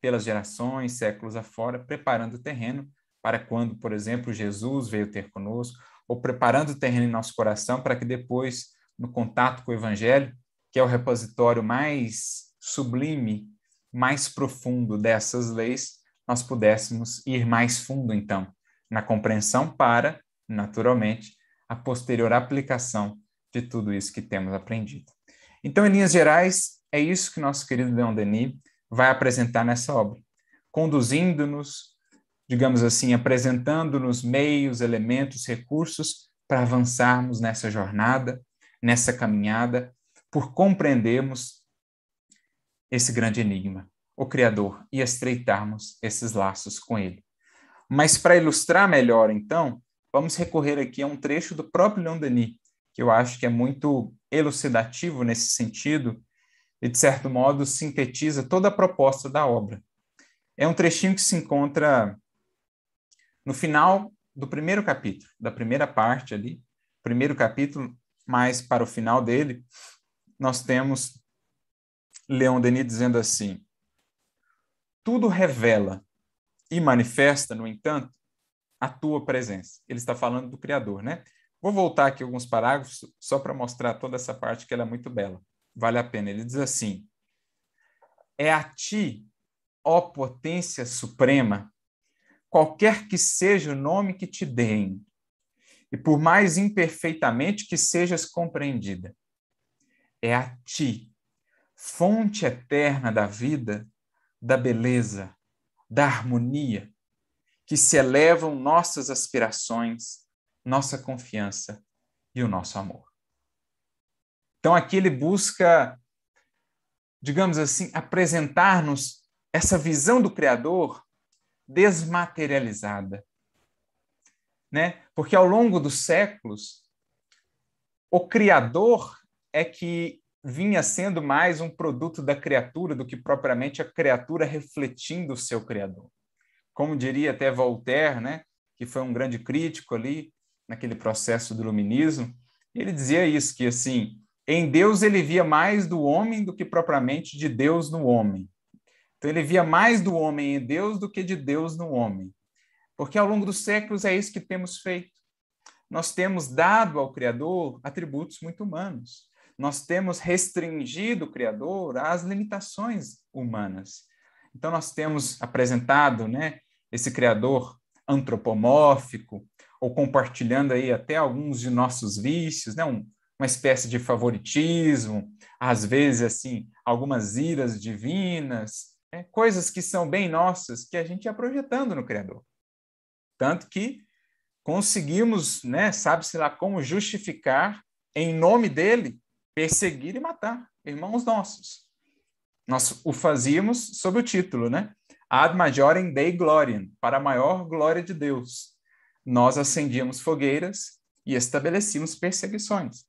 pelas gerações, séculos afora, preparando o terreno para quando, por exemplo, Jesus veio ter conosco, ou preparando o terreno em nosso coração para que depois, no contato com o Evangelho, que é o repositório mais sublime, mais profundo dessas leis, nós pudéssemos ir mais fundo, então, na compreensão para, naturalmente, a posterior aplicação de tudo isso que temos aprendido. Então, em linhas gerais, é isso que nosso querido Leon Denis vai apresentar nessa obra, conduzindo-nos, digamos assim, apresentando-nos meios, elementos, recursos para avançarmos nessa jornada, nessa caminhada, por compreendermos esse grande enigma o Criador e estreitarmos esses laços com Ele. Mas para ilustrar melhor, então, vamos recorrer aqui a um trecho do próprio Leon Denis, que eu acho que é muito elucidativo nesse sentido e, de certo modo, sintetiza toda a proposta da obra. É um trechinho que se encontra no final do primeiro capítulo, da primeira parte ali, primeiro capítulo, mas para o final dele, nós temos Leon Denis dizendo assim: tudo revela e manifesta, no entanto, a tua presença. Ele está falando do Criador, né? Vou voltar aqui alguns parágrafos só para mostrar toda essa parte que ela é muito bela. Vale a pena. Ele diz assim: É a ti, ó potência suprema, qualquer que seja o nome que te deem, e por mais imperfeitamente que sejas compreendida, é a ti, fonte eterna da vida, da beleza, da harmonia, que se elevam nossas aspirações, nossa confiança e o nosso amor. Então aqui ele busca, digamos assim, apresentar-nos essa visão do Criador desmaterializada. Né? Porque ao longo dos séculos, o Criador é que vinha sendo mais um produto da criatura do que propriamente a criatura refletindo o seu criador. Como diria até Voltaire, né, que foi um grande crítico ali naquele processo do iluminismo, ele dizia isso que assim, em Deus ele via mais do homem do que propriamente de Deus no homem. Então ele via mais do homem em Deus do que de Deus no homem. Porque ao longo dos séculos é isso que temos feito. Nós temos dado ao Criador atributos muito humanos nós temos restringido o Criador às limitações humanas. Então, nós temos apresentado né, esse Criador antropomórfico, ou compartilhando aí até alguns de nossos vícios, né, um, uma espécie de favoritismo, às vezes, assim, algumas iras divinas, né, coisas que são bem nossas, que a gente ia projetando no Criador. Tanto que conseguimos, né, sabe-se lá como justificar, em nome dele, perseguir e matar irmãos nossos. Nós o fazíamos sob o título, né? Ad majorem Dei Gloriam, para a maior glória de Deus. Nós acendíamos fogueiras e estabelecíamos perseguições,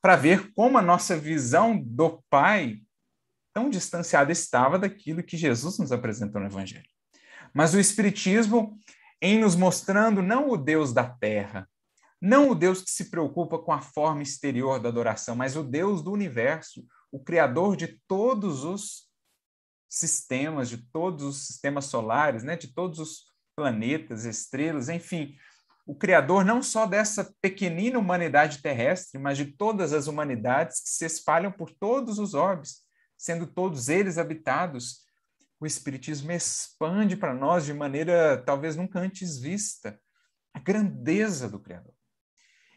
para ver como a nossa visão do Pai tão distanciada estava daquilo que Jesus nos apresentou no Evangelho. Mas o Espiritismo, em nos mostrando não o Deus da terra, não o Deus que se preocupa com a forma exterior da adoração, mas o Deus do universo, o Criador de todos os sistemas, de todos os sistemas solares, né? de todos os planetas, estrelas, enfim, o Criador não só dessa pequenina humanidade terrestre, mas de todas as humanidades que se espalham por todos os orbes, sendo todos eles habitados. O Espiritismo expande para nós de maneira talvez nunca antes vista a grandeza do Criador.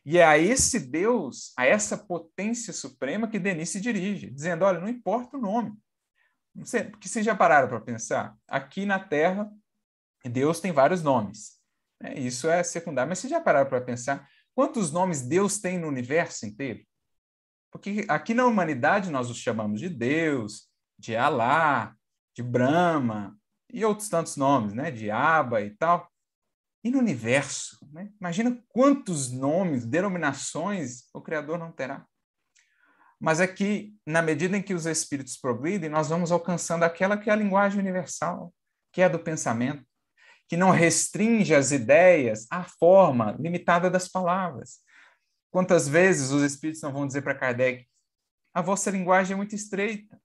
E é a esse Deus, a essa potência suprema que Denis se dirige, dizendo: olha, não importa o nome. Não sei, porque vocês já pararam para pensar? Aqui na Terra, Deus tem vários nomes. Né? Isso é secundário. Mas vocês já pararam para pensar quantos nomes Deus tem no universo inteiro? Porque aqui na humanidade nós os chamamos de Deus, de Alá, de Brahma e outros tantos nomes, né? de Abba e tal. E no universo, né? imagina quantos nomes, denominações o Criador não terá. Mas é que, na medida em que os espíritos progridem, nós vamos alcançando aquela que é a linguagem universal, que é a do pensamento, que não restringe as ideias à forma limitada das palavras. Quantas vezes os espíritos não vão dizer para Kardec: a vossa linguagem é muito estreita,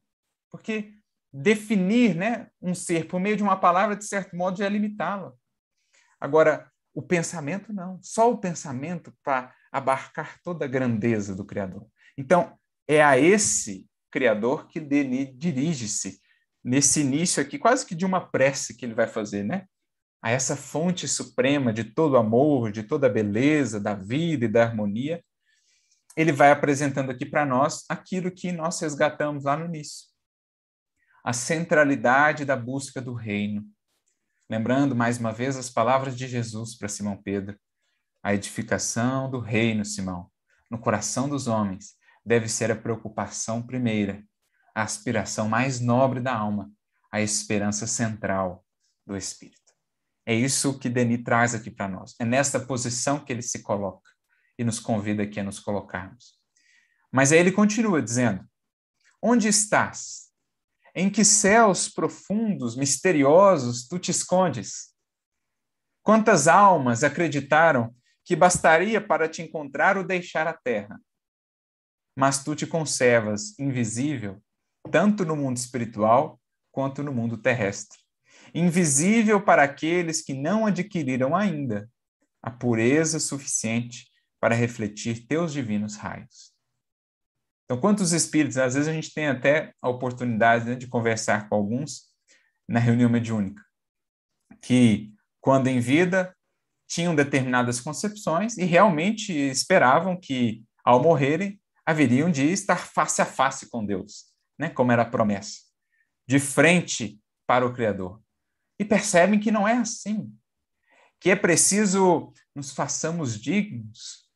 porque definir né, um ser por meio de uma palavra, de certo modo, já é limitá-lo. Agora, o pensamento não, só o pensamento para abarcar toda a grandeza do Criador. Então, é a esse Criador que Denis dirige-se nesse início aqui, quase que de uma prece que ele vai fazer, né? A essa fonte suprema de todo amor, de toda a beleza, da vida e da harmonia. Ele vai apresentando aqui para nós aquilo que nós resgatamos lá no início. A centralidade da busca do reino, Lembrando mais uma vez as palavras de Jesus para Simão Pedro: a edificação do reino, Simão, no coração dos homens, deve ser a preocupação primeira, a aspiração mais nobre da alma, a esperança central do espírito. É isso que Denis traz aqui para nós. É nesta posição que ele se coloca e nos convida aqui a nos colocarmos. Mas aí ele continua dizendo: Onde estás? Em que céus profundos, misteriosos, tu te escondes? Quantas almas acreditaram que bastaria para te encontrar ou deixar a terra? Mas tu te conservas invisível, tanto no mundo espiritual quanto no mundo terrestre. Invisível para aqueles que não adquiriram ainda a pureza suficiente para refletir teus divinos raios. Então, quantos espíritos, às vezes a gente tem até a oportunidade né, de conversar com alguns na reunião mediúnica, que quando em vida tinham determinadas concepções e realmente esperavam que, ao morrerem, haveriam de estar face a face com Deus, né, como era a promessa, de frente para o Criador. E percebem que não é assim, que é preciso nos façamos dignos,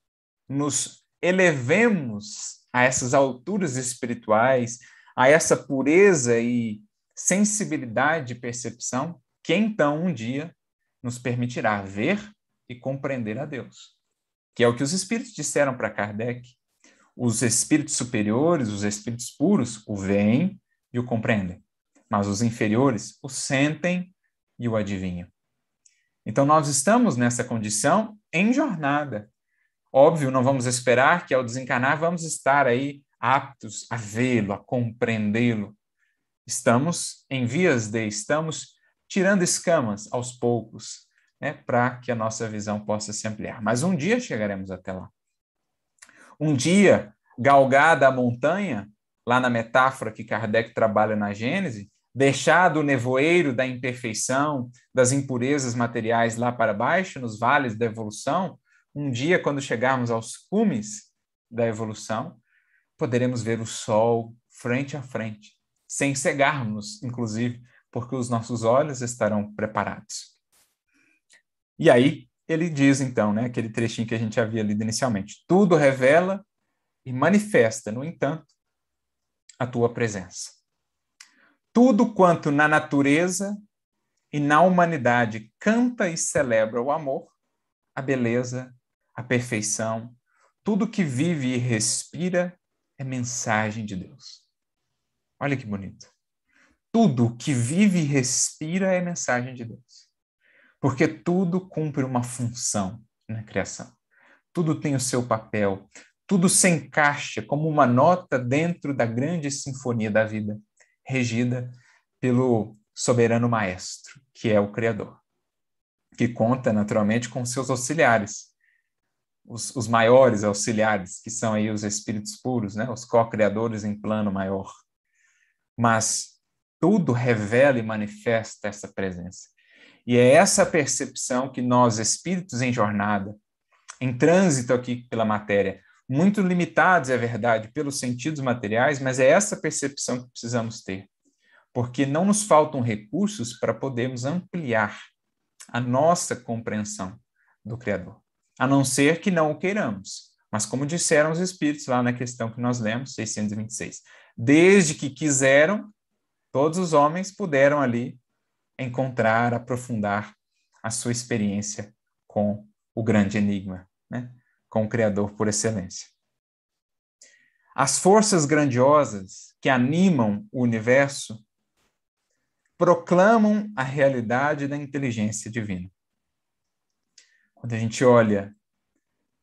nos elevemos a essas alturas espirituais, a essa pureza e sensibilidade de percepção, que então um dia nos permitirá ver e compreender a Deus. Que é o que os espíritos disseram para Kardec. Os espíritos superiores, os espíritos puros, o veem e o compreendem, mas os inferiores o sentem e o adivinham. Então, nós estamos nessa condição em jornada, Óbvio, não vamos esperar que ao desencarnar vamos estar aí aptos a vê-lo, a compreendê-lo. Estamos em vias de, estamos tirando escamas aos poucos, né, para que a nossa visão possa se ampliar. Mas um dia chegaremos até lá. Um dia, galgada a montanha, lá na metáfora que Kardec trabalha na Gênese, deixar do nevoeiro da imperfeição, das impurezas materiais lá para baixo, nos vales da evolução, um dia, quando chegarmos aos cumes da evolução, poderemos ver o sol frente a frente, sem cegarmos, inclusive, porque os nossos olhos estarão preparados. E aí, ele diz então, né, aquele trechinho que a gente havia lido inicialmente: tudo revela e manifesta, no entanto, a tua presença. Tudo quanto na natureza e na humanidade canta e celebra o amor, a beleza, a perfeição, tudo que vive e respira é mensagem de Deus. Olha que bonito. Tudo que vive e respira é mensagem de Deus. Porque tudo cumpre uma função na criação. Tudo tem o seu papel, tudo se encaixa como uma nota dentro da grande sinfonia da vida, regida pelo soberano maestro, que é o Criador, que conta naturalmente com seus auxiliares, os, os maiores auxiliares, que são aí os espíritos puros, né? os co-criadores em plano maior. Mas tudo revela e manifesta essa presença. E é essa percepção que nós, espíritos em jornada, em trânsito aqui pela matéria, muito limitados, é verdade, pelos sentidos materiais, mas é essa percepção que precisamos ter. Porque não nos faltam recursos para podermos ampliar a nossa compreensão do Criador, a não ser que não o queiramos. Mas, como disseram os Espíritos lá na questão que nós lemos, 626, desde que quiseram, todos os homens puderam ali encontrar, aprofundar a sua experiência com o grande enigma. Né? com o Criador por excelência. As forças grandiosas que animam o universo proclamam a realidade da inteligência divina. Quando a gente olha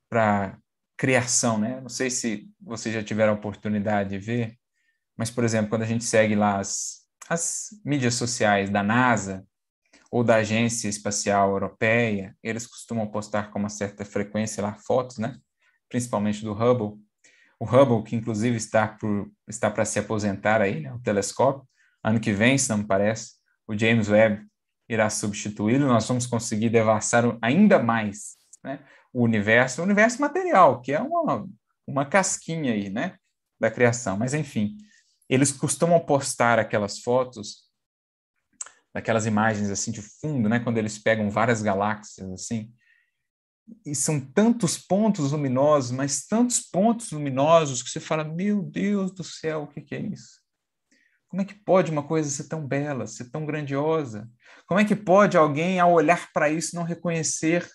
para criação, né? Não sei se vocês já tiveram a oportunidade de ver, mas, por exemplo, quando a gente segue lá as, as mídias sociais da NASA, ou da Agência Espacial Europeia, eles costumam postar com uma certa frequência lá fotos, né? principalmente do Hubble. O Hubble, que inclusive está por está para se aposentar aí, né? o telescópio, ano que vem, se não me parece, o James Webb irá substituí-lo, nós vamos conseguir devassar ainda mais né? o universo, o universo material, que é uma, uma casquinha aí, né? da criação. Mas, enfim, eles costumam postar aquelas fotos daquelas imagens assim de fundo, né, quando eles pegam várias galáxias assim. E são tantos pontos luminosos, mas tantos pontos luminosos que você fala: "Meu Deus do céu, o que que é isso?" Como é que pode uma coisa ser tão bela, ser tão grandiosa? Como é que pode alguém, ao olhar para isso, não reconhecer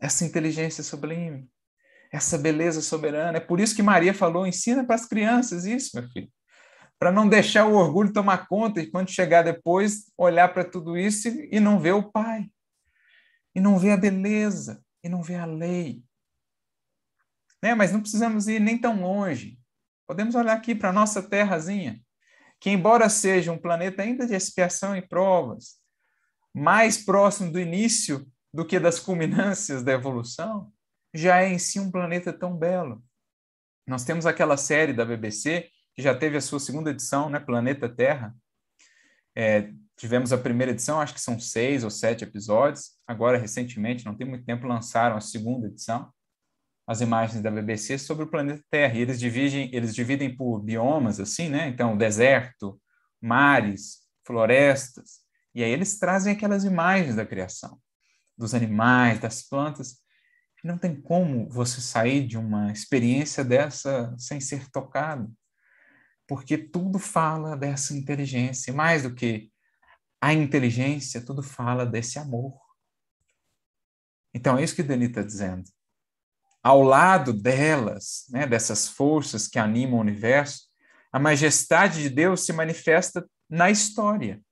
essa inteligência sublime, essa beleza soberana? É por isso que Maria falou: ensina para as crianças isso, meu filho para não deixar o orgulho tomar conta e quando chegar depois olhar para tudo isso e não ver o Pai, e não ver a beleza, e não ver a lei. Né? Mas não precisamos ir nem tão longe. Podemos olhar aqui para a nossa terrazinha, que embora seja um planeta ainda de expiação e provas, mais próximo do início do que das culminâncias da evolução, já é em si um planeta tão belo. Nós temos aquela série da BBC que já teve a sua segunda edição, né, Planeta Terra. É, tivemos a primeira edição, acho que são seis ou sete episódios. Agora, recentemente, não tem muito tempo, lançaram a segunda edição, as imagens da BBC sobre o planeta Terra. E eles dividem, eles dividem por biomas, assim, né? Então, deserto, mares, florestas. E aí eles trazem aquelas imagens da criação, dos animais, das plantas. E não tem como você sair de uma experiência dessa sem ser tocado porque tudo fala dessa inteligência, mais do que a inteligência, tudo fala desse amor. Então é isso que Denis está dizendo. Ao lado delas, né, dessas forças que animam o universo, a majestade de Deus se manifesta na história,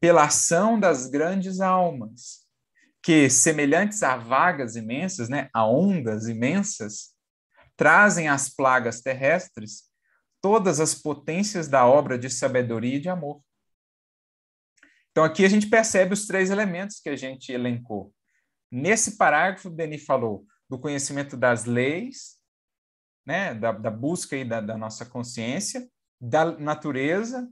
pela ação das grandes almas, que, semelhantes a vagas imensas, né, a ondas imensas, trazem as plagas terrestres todas as potências da obra de sabedoria e de amor. Então, aqui a gente percebe os três elementos que a gente elencou. Nesse parágrafo, Denis falou do conhecimento das leis, né, da, da busca aí da, da nossa consciência, da natureza,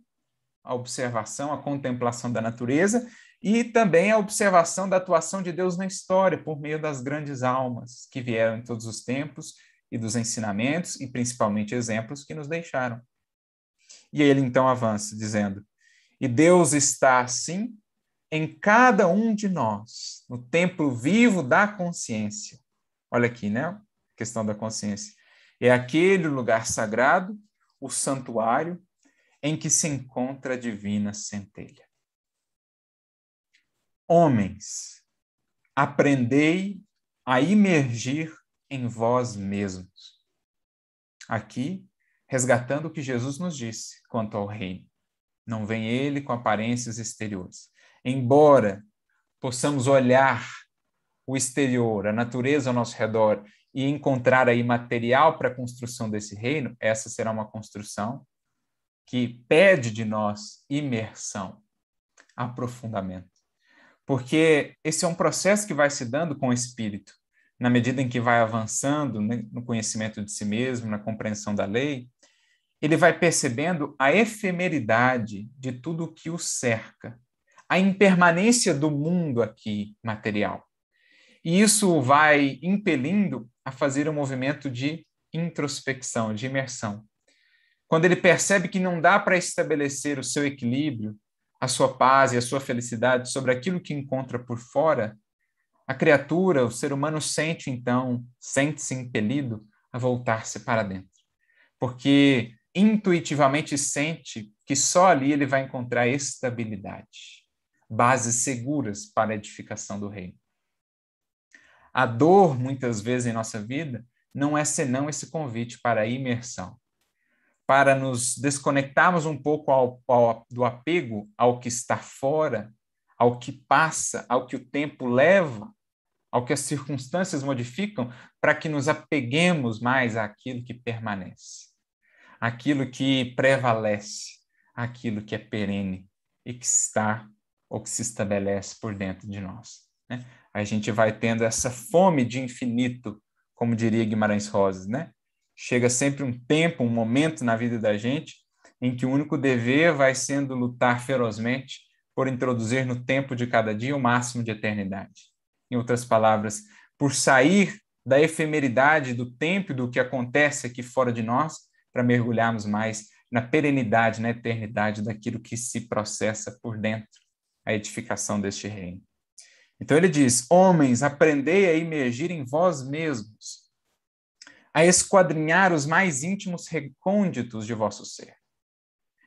a observação, a contemplação da natureza e também a observação da atuação de Deus na história por meio das grandes almas que vieram em todos os tempos e dos ensinamentos e principalmente exemplos que nos deixaram. E ele então avança dizendo: E Deus está assim em cada um de nós, no templo vivo da consciência. Olha aqui, né? Questão da consciência. É aquele lugar sagrado, o santuário, em que se encontra a divina centelha. Homens, aprendei a imergir em vós mesmos. Aqui, resgatando o que Jesus nos disse quanto ao reino. Não vem ele com aparências exteriores. Embora possamos olhar o exterior, a natureza ao nosso redor e encontrar aí material para a construção desse reino, essa será uma construção que pede de nós imersão, aprofundamento. Porque esse é um processo que vai se dando com o espírito. Na medida em que vai avançando né, no conhecimento de si mesmo, na compreensão da lei, ele vai percebendo a efemeridade de tudo o que o cerca, a impermanência do mundo aqui material. E isso vai impelindo a fazer um movimento de introspecção, de imersão. Quando ele percebe que não dá para estabelecer o seu equilíbrio, a sua paz e a sua felicidade sobre aquilo que encontra por fora, a criatura, o ser humano sente então, sente-se impelido a voltar-se para dentro. Porque intuitivamente sente que só ali ele vai encontrar estabilidade, bases seguras para a edificação do reino. A dor, muitas vezes em nossa vida, não é senão esse convite para a imersão, para nos desconectarmos um pouco ao, ao, do apego ao que está fora, ao que passa, ao que o tempo leva, ao que as circunstâncias modificam, para que nos apeguemos mais àquilo que permanece, aquilo que prevalece, aquilo que é perene e que está ou que se estabelece por dentro de nós. Né? A gente vai tendo essa fome de infinito, como diria Guimarães Rosas, né? chega sempre um tempo, um momento na vida da gente em que o único dever vai sendo lutar ferozmente por introduzir no tempo de cada dia o máximo de eternidade. Em outras palavras, por sair da efemeridade do tempo e do que acontece aqui fora de nós, para mergulharmos mais na perenidade, na eternidade daquilo que se processa por dentro, a edificação deste reino. Então ele diz: Homens, aprendei a emergir em vós mesmos a esquadrinhar os mais íntimos recônditos de vosso ser.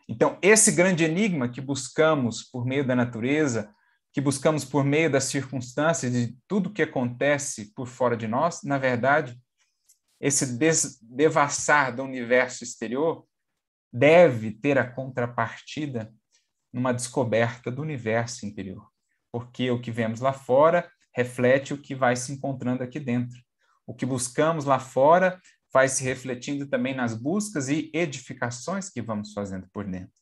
Então, esse grande enigma que buscamos por meio da natureza, que buscamos por meio das circunstâncias, de tudo que acontece por fora de nós, na verdade, esse devassar do universo exterior deve ter a contrapartida numa descoberta do universo interior. Porque o que vemos lá fora reflete o que vai se encontrando aqui dentro. O que buscamos lá fora vai se refletindo também nas buscas e edificações que vamos fazendo por dentro.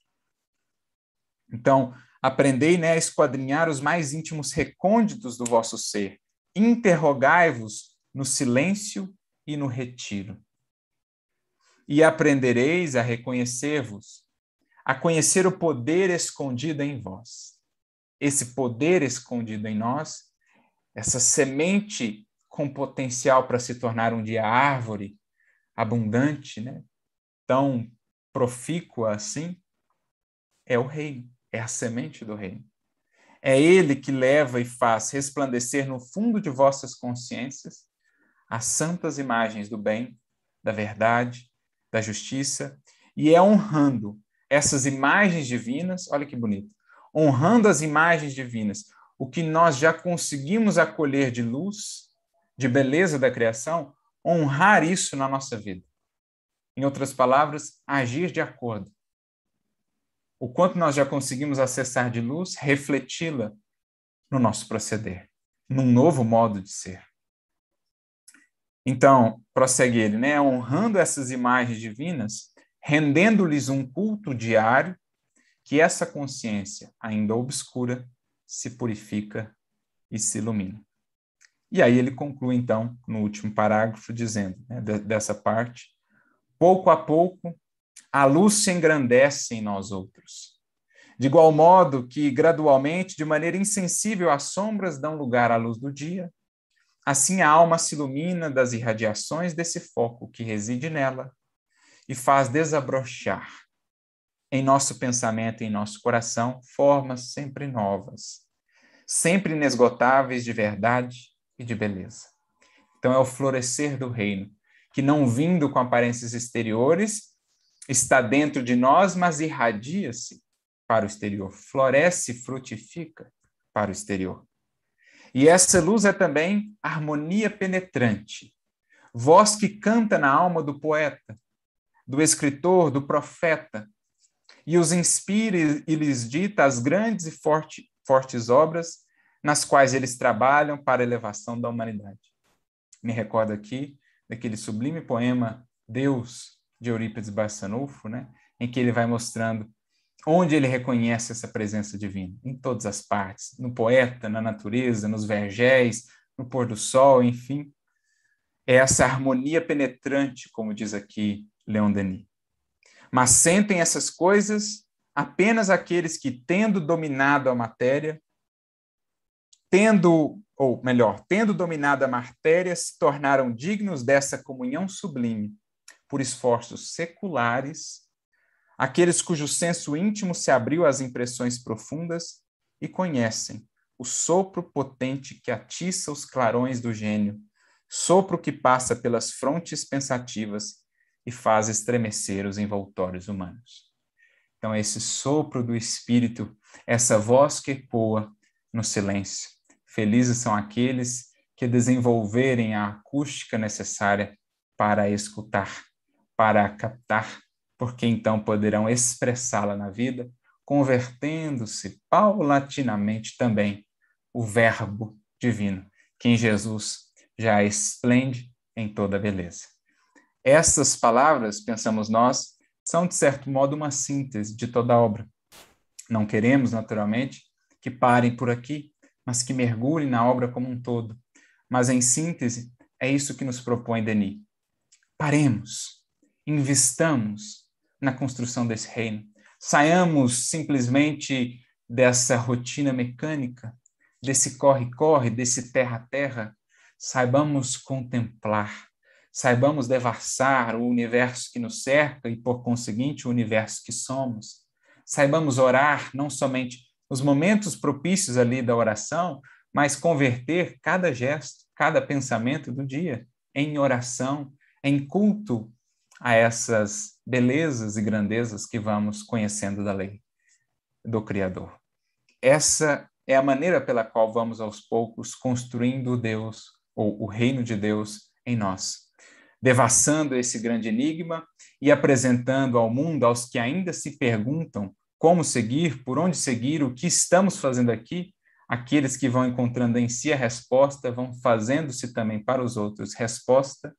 Então, aprendei né, a esquadrinhar os mais íntimos recônditos do vosso ser. Interrogai-vos no silêncio e no retiro. E aprendereis a reconhecer-vos, a conhecer o poder escondido em vós. Esse poder escondido em nós, essa semente com potencial para se tornar um dia árvore abundante, né? tão profícua assim, é o reino, é a semente do reino. É ele que leva e faz resplandecer no fundo de vossas consciências as santas imagens do bem, da verdade, da justiça, e é honrando essas imagens divinas, olha que bonito, honrando as imagens divinas, o que nós já conseguimos acolher de luz, de beleza da criação, honrar isso na nossa vida. Em outras palavras, agir de acordo. O quanto nós já conseguimos acessar de luz, refleti-la no nosso proceder, num novo modo de ser. Então, prossegue ele, né? Honrando essas imagens divinas, rendendo-lhes um culto diário, que essa consciência, ainda obscura, se purifica e se ilumina. E aí ele conclui, então, no último parágrafo, dizendo, né, dessa parte, pouco a pouco, a luz se engrandece em nós outros. De igual modo que, gradualmente, de maneira insensível, as sombras dão lugar à luz do dia, assim a alma se ilumina das irradiações desse foco que reside nela e faz desabrochar em nosso pensamento e em nosso coração formas sempre novas, sempre inesgotáveis de verdade e de beleza. Então é o florescer do reino, que não vindo com aparências exteriores, está dentro de nós, mas irradia-se para o exterior, floresce, frutifica para o exterior. E essa luz é também harmonia penetrante, voz que canta na alma do poeta, do escritor, do profeta, e os inspira e lhes dita as grandes e forte, fortes obras nas quais eles trabalham para a elevação da humanidade. Me recordo aqui daquele sublime poema Deus, de Eurípides Barçanufo, né, em que ele vai mostrando onde ele reconhece essa presença divina, em todas as partes, no poeta, na natureza, nos vergéis, no pôr do sol, enfim. É essa harmonia penetrante, como diz aqui Leon Denis. Mas sentem essas coisas apenas aqueles que, tendo dominado a matéria, tendo, ou melhor, tendo dominado a matéria, se tornaram dignos dessa comunhão sublime por esforços seculares, aqueles cujo senso íntimo se abriu às impressões profundas e conhecem o sopro potente que atiça os clarões do gênio, sopro que passa pelas frontes pensativas e faz estremecer os envoltórios humanos. Então, esse sopro do Espírito, essa voz que ecoa no silêncio, Felizes são aqueles que desenvolverem a acústica necessária para escutar, para captar, porque então poderão expressá-la na vida, convertendo-se paulatinamente também o Verbo divino, que em Jesus já esplende em toda beleza. Essas palavras, pensamos nós, são de certo modo uma síntese de toda a obra. Não queremos, naturalmente, que parem por aqui, mas que mergulhe na obra como um todo. Mas, em síntese, é isso que nos propõe Denis. Paremos, investamos na construção desse reino. Saiamos simplesmente dessa rotina mecânica, desse corre-corre, desse terra-terra. Saibamos contemplar, saibamos devassar o universo que nos cerca e, por conseguinte, o universo que somos. Saibamos orar não somente os momentos propícios ali da oração, mas converter cada gesto, cada pensamento do dia em oração, em culto a essas belezas e grandezas que vamos conhecendo da lei do Criador. Essa é a maneira pela qual vamos aos poucos construindo Deus ou o reino de Deus em nós, devassando esse grande enigma e apresentando ao mundo, aos que ainda se perguntam como seguir, por onde seguir, o que estamos fazendo aqui, aqueles que vão encontrando em si a resposta vão fazendo-se também para os outros resposta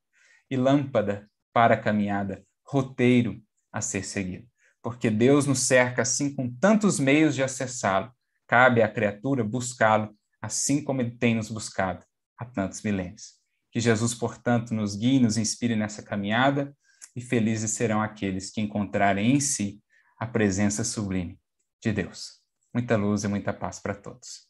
e lâmpada para a caminhada, roteiro a ser seguido. Porque Deus nos cerca assim com tantos meios de acessá-lo. Cabe à criatura buscá-lo, assim como ele tem nos buscado há tantos milênios. Que Jesus, portanto, nos guie, nos inspire nessa caminhada e felizes serão aqueles que encontrarem em si a presença sublime de Deus. Muita luz e muita paz para todos.